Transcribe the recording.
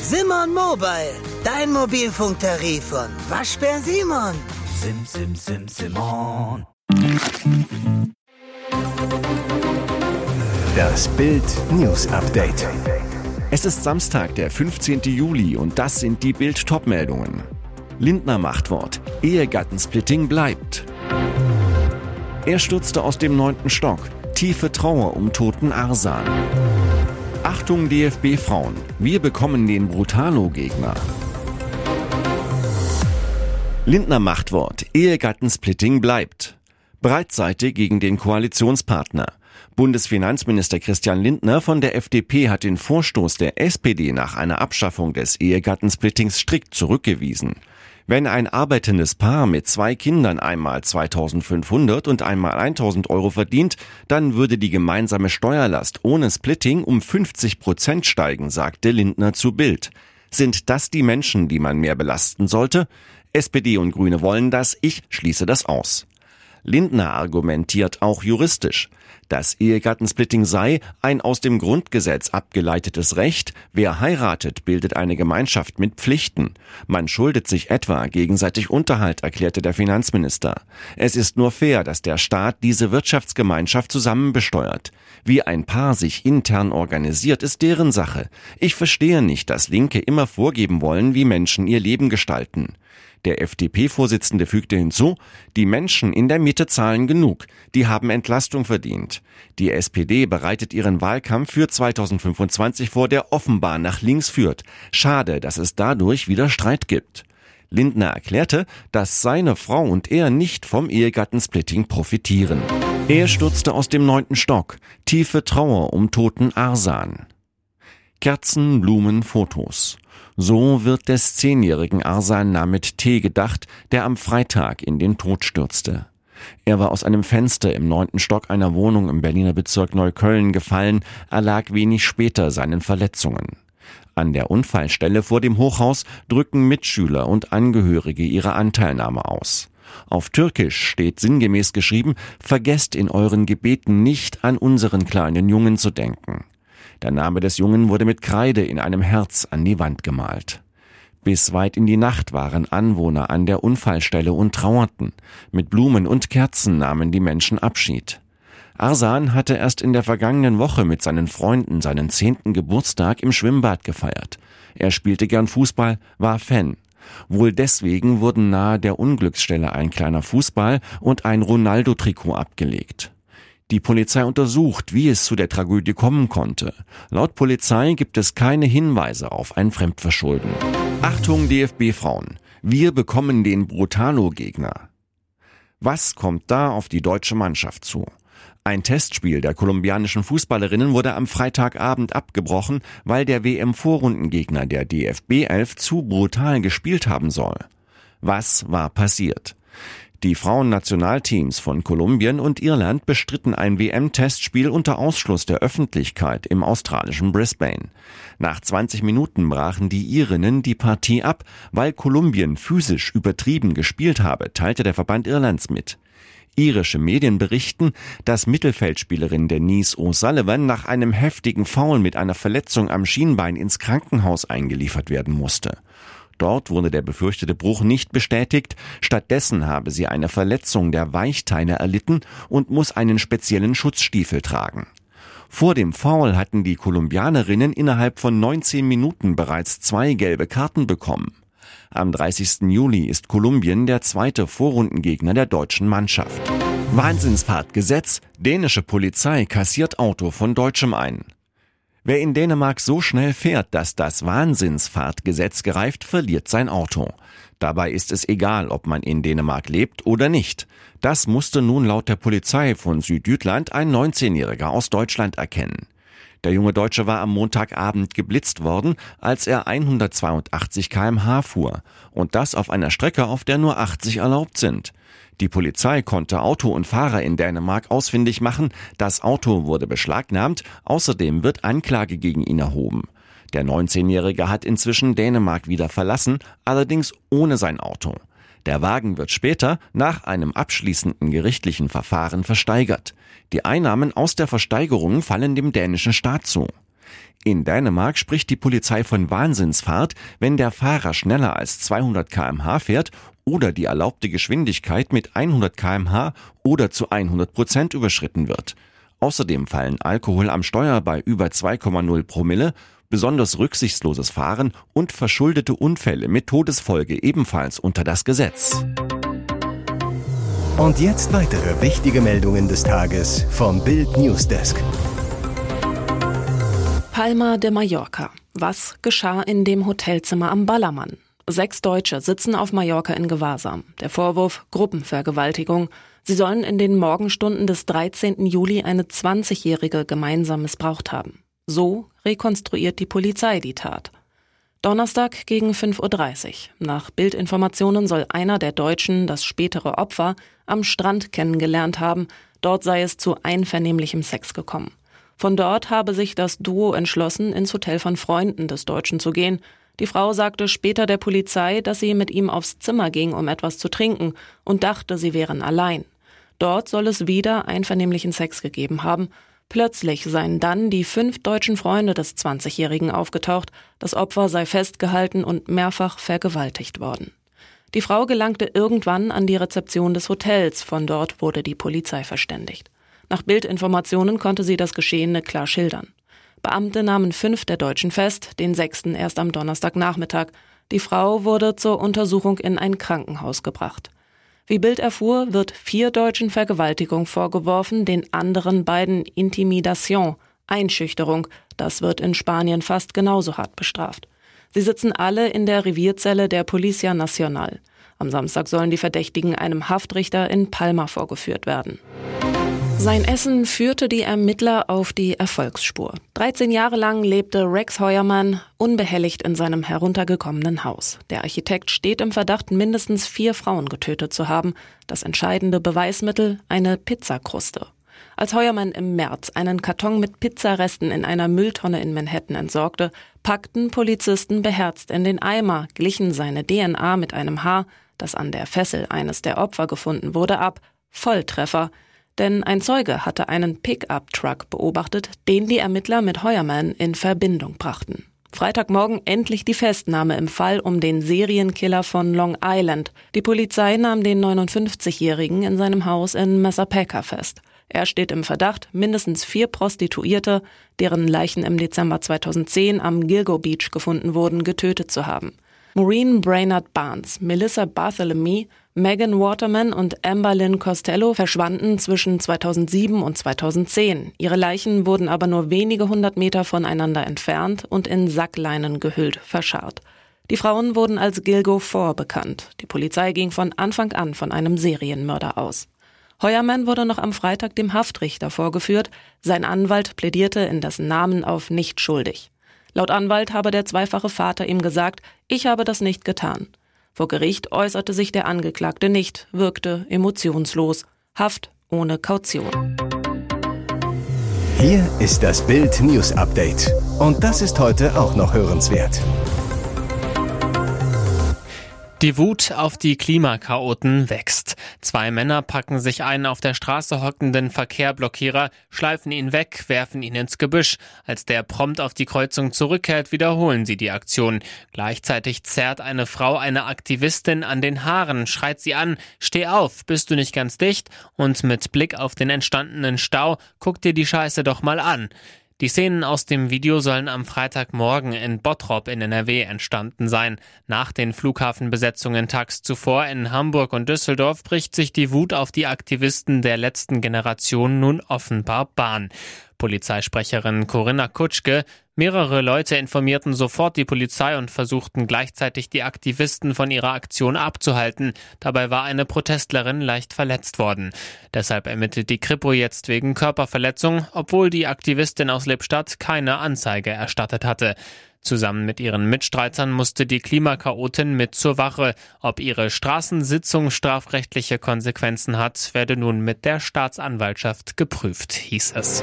Simon Mobile, dein Mobilfunktarif von Waschbär Simon. Sim, sim, sim, Simon. Das Bild News Update. Es ist Samstag, der 15. Juli und das sind die Bild Topmeldungen. Lindner Machtwort. Ehegattensplitting bleibt. Er stürzte aus dem neunten Stock. Tiefe Trauer um toten Arsan. Achtung DFB Frauen. Wir bekommen den Brutalo-Gegner. Lindner Machtwort. Ehegattensplitting bleibt. Breitseite gegen den Koalitionspartner. Bundesfinanzminister Christian Lindner von der FDP hat den Vorstoß der SPD nach einer Abschaffung des Ehegattensplittings strikt zurückgewiesen. Wenn ein arbeitendes Paar mit zwei Kindern einmal 2500 und einmal 1000 Euro verdient, dann würde die gemeinsame Steuerlast ohne Splitting um 50 Prozent steigen, sagte Lindner zu Bild. Sind das die Menschen, die man mehr belasten sollte? SPD und Grüne wollen das, ich schließe das aus. Lindner argumentiert auch juristisch. Das Ehegattensplitting sei ein aus dem Grundgesetz abgeleitetes Recht. Wer heiratet, bildet eine Gemeinschaft mit Pflichten. Man schuldet sich etwa gegenseitig Unterhalt, erklärte der Finanzminister. Es ist nur fair, dass der Staat diese Wirtschaftsgemeinschaft zusammen besteuert. Wie ein Paar sich intern organisiert, ist deren Sache. Ich verstehe nicht, dass Linke immer vorgeben wollen, wie Menschen ihr Leben gestalten. Der FDP-Vorsitzende fügte hinzu, die Menschen in der Mitte zahlen genug, die haben Entlastung verdient. Die SPD bereitet ihren Wahlkampf für 2025 vor, der offenbar nach links führt. Schade, dass es dadurch wieder Streit gibt. Lindner erklärte, dass seine Frau und er nicht vom Ehegattensplitting profitieren. Er stürzte aus dem neunten Stock. Tiefe Trauer um toten Arsan. Kerzen, Blumen, Fotos. So wird des zehnjährigen Arsan Namit T. gedacht, der am Freitag in den Tod stürzte. Er war aus einem Fenster im neunten Stock einer Wohnung im Berliner Bezirk Neukölln gefallen, erlag wenig später seinen Verletzungen. An der Unfallstelle vor dem Hochhaus drücken Mitschüler und Angehörige ihre Anteilnahme aus. Auf Türkisch steht sinngemäß geschrieben, vergesst in euren Gebeten nicht an unseren kleinen Jungen zu denken. Der Name des Jungen wurde mit Kreide in einem Herz an die Wand gemalt. Bis weit in die Nacht waren Anwohner an der Unfallstelle und trauerten. Mit Blumen und Kerzen nahmen die Menschen Abschied. Arsan hatte erst in der vergangenen Woche mit seinen Freunden seinen zehnten Geburtstag im Schwimmbad gefeiert. Er spielte gern Fußball, war Fan. Wohl deswegen wurden nahe der Unglücksstelle ein kleiner Fußball und ein Ronaldo-Trikot abgelegt. Die Polizei untersucht, wie es zu der Tragödie kommen konnte. Laut Polizei gibt es keine Hinweise auf ein Fremdverschulden. Achtung DFB-Frauen, wir bekommen den Brutalo-Gegner. Was kommt da auf die deutsche Mannschaft zu? Ein Testspiel der kolumbianischen Fußballerinnen wurde am Freitagabend abgebrochen, weil der WM-Vorrundengegner der DFB 11 zu brutal gespielt haben soll. Was war passiert? Die Frauennationalteams von Kolumbien und Irland bestritten ein WM-Testspiel unter Ausschluss der Öffentlichkeit im australischen Brisbane. Nach 20 Minuten brachen die Irinnen die Partie ab, weil Kolumbien physisch übertrieben gespielt habe, teilte der Verband Irlands mit. Irische Medien berichten, dass Mittelfeldspielerin Denise O'Sullivan nach einem heftigen Foul mit einer Verletzung am Schienbein ins Krankenhaus eingeliefert werden musste. Dort wurde der befürchtete Bruch nicht bestätigt, stattdessen habe sie eine Verletzung der Weichteile erlitten und muss einen speziellen Schutzstiefel tragen. Vor dem Foul hatten die Kolumbianerinnen innerhalb von 19 Minuten bereits zwei gelbe Karten bekommen. Am 30. Juli ist Kolumbien der zweite Vorrundengegner der deutschen Mannschaft. Wahnsinnsfahrtgesetz. Dänische Polizei kassiert Auto von Deutschem ein. Wer in Dänemark so schnell fährt, dass das Wahnsinnsfahrtgesetz gereift, verliert sein Auto. Dabei ist es egal, ob man in Dänemark lebt oder nicht. Das musste nun laut der Polizei von Südjütland ein 19-Jähriger aus Deutschland erkennen. Der junge Deutsche war am Montagabend geblitzt worden, als er 182 kmh fuhr. Und das auf einer Strecke, auf der nur 80 erlaubt sind. Die Polizei konnte Auto und Fahrer in Dänemark ausfindig machen. Das Auto wurde beschlagnahmt. Außerdem wird Anklage gegen ihn erhoben. Der 19-Jährige hat inzwischen Dänemark wieder verlassen, allerdings ohne sein Auto. Der Wagen wird später nach einem abschließenden gerichtlichen Verfahren versteigert. Die Einnahmen aus der Versteigerung fallen dem dänischen Staat zu. In Dänemark spricht die Polizei von Wahnsinnsfahrt, wenn der Fahrer schneller als 200 kmh fährt oder die erlaubte Geschwindigkeit mit 100 kmh oder zu 100 Prozent überschritten wird. Außerdem fallen Alkohol am Steuer bei über 2,0 Promille, besonders rücksichtsloses Fahren und verschuldete Unfälle mit Todesfolge ebenfalls unter das Gesetz. Und jetzt weitere wichtige Meldungen des Tages vom Bild Newsdesk. Palma de Mallorca. Was geschah in dem Hotelzimmer am Ballermann? Sechs Deutsche sitzen auf Mallorca in Gewahrsam. Der Vorwurf Gruppenvergewaltigung. Sie sollen in den Morgenstunden des 13. Juli eine 20-Jährige gemeinsam missbraucht haben. So rekonstruiert die Polizei die Tat. Donnerstag gegen 5.30 Uhr. Nach Bildinformationen soll einer der Deutschen das spätere Opfer am Strand kennengelernt haben. Dort sei es zu einvernehmlichem Sex gekommen. Von dort habe sich das Duo entschlossen, ins Hotel von Freunden des Deutschen zu gehen. Die Frau sagte später der Polizei, dass sie mit ihm aufs Zimmer ging, um etwas zu trinken und dachte, sie wären allein. Dort soll es wieder einvernehmlichen Sex gegeben haben. Plötzlich seien dann die fünf deutschen Freunde des 20-Jährigen aufgetaucht. Das Opfer sei festgehalten und mehrfach vergewaltigt worden. Die Frau gelangte irgendwann an die Rezeption des Hotels. Von dort wurde die Polizei verständigt. Nach Bildinformationen konnte sie das Geschehene klar schildern. Beamte nahmen fünf der Deutschen fest, den sechsten erst am Donnerstagnachmittag. Die Frau wurde zur Untersuchung in ein Krankenhaus gebracht. Wie Bild erfuhr, wird vier Deutschen Vergewaltigung vorgeworfen, den anderen beiden Intimidation, Einschüchterung. Das wird in Spanien fast genauso hart bestraft. Sie sitzen alle in der Revierzelle der Policia Nacional. Am Samstag sollen die Verdächtigen einem Haftrichter in Palma vorgeführt werden. Sein Essen führte die Ermittler auf die Erfolgsspur. 13 Jahre lang lebte Rex Heuermann unbehelligt in seinem heruntergekommenen Haus. Der Architekt steht im Verdacht, mindestens vier Frauen getötet zu haben. Das entscheidende Beweismittel eine Pizzakruste. Als Heuermann im März einen Karton mit Pizzaresten in einer Mülltonne in Manhattan entsorgte, packten Polizisten beherzt in den Eimer, glichen seine DNA mit einem Haar, das an der Fessel eines der Opfer gefunden wurde, ab. Volltreffer denn ein Zeuge hatte einen Pickup-Truck beobachtet, den die Ermittler mit Heuermann in Verbindung brachten. Freitagmorgen endlich die Festnahme im Fall um den Serienkiller von Long Island. Die Polizei nahm den 59-Jährigen in seinem Haus in Massapequa fest. Er steht im Verdacht, mindestens vier Prostituierte, deren Leichen im Dezember 2010 am Gilgo Beach gefunden wurden, getötet zu haben. Maureen Brainerd Barnes, Melissa Bartholomew, Megan Waterman und Amber Lynn Costello verschwanden zwischen 2007 und 2010. Ihre Leichen wurden aber nur wenige hundert Meter voneinander entfernt und in Sackleinen gehüllt verscharrt. Die Frauen wurden als Gilgo 4 bekannt. Die Polizei ging von Anfang an von einem Serienmörder aus. Heuermann wurde noch am Freitag dem Haftrichter vorgeführt. Sein Anwalt plädierte in dessen Namen auf nicht schuldig. Laut Anwalt habe der zweifache Vater ihm gesagt, ich habe das nicht getan. Vor Gericht äußerte sich der Angeklagte nicht, wirkte emotionslos. Haft ohne Kaution. Hier ist das Bild News Update. Und das ist heute auch noch hörenswert. Die Wut auf die Klimakaoten wächst. Zwei Männer packen sich einen auf der Straße hockenden Verkehrblockierer, schleifen ihn weg, werfen ihn ins Gebüsch. Als der prompt auf die Kreuzung zurückkehrt, wiederholen sie die Aktion. Gleichzeitig zerrt eine Frau eine Aktivistin an den Haaren, schreit sie an, steh auf, bist du nicht ganz dicht? Und mit Blick auf den entstandenen Stau, guck dir die Scheiße doch mal an. Die Szenen aus dem Video sollen am Freitagmorgen in Bottrop in NRW entstanden sein. Nach den Flughafenbesetzungen tags zuvor in Hamburg und Düsseldorf bricht sich die Wut auf die Aktivisten der letzten Generation nun offenbar Bahn. Polizeisprecherin Corinna Kutschke. Mehrere Leute informierten sofort die Polizei und versuchten gleichzeitig die Aktivisten von ihrer Aktion abzuhalten. Dabei war eine Protestlerin leicht verletzt worden. Deshalb ermittelt die Kripo jetzt wegen Körperverletzung, obwohl die Aktivistin aus Lippstadt keine Anzeige erstattet hatte. Zusammen mit ihren Mitstreitern musste die Klimakaotin mit zur Wache. Ob ihre Straßensitzung strafrechtliche Konsequenzen hat, werde nun mit der Staatsanwaltschaft geprüft, hieß es.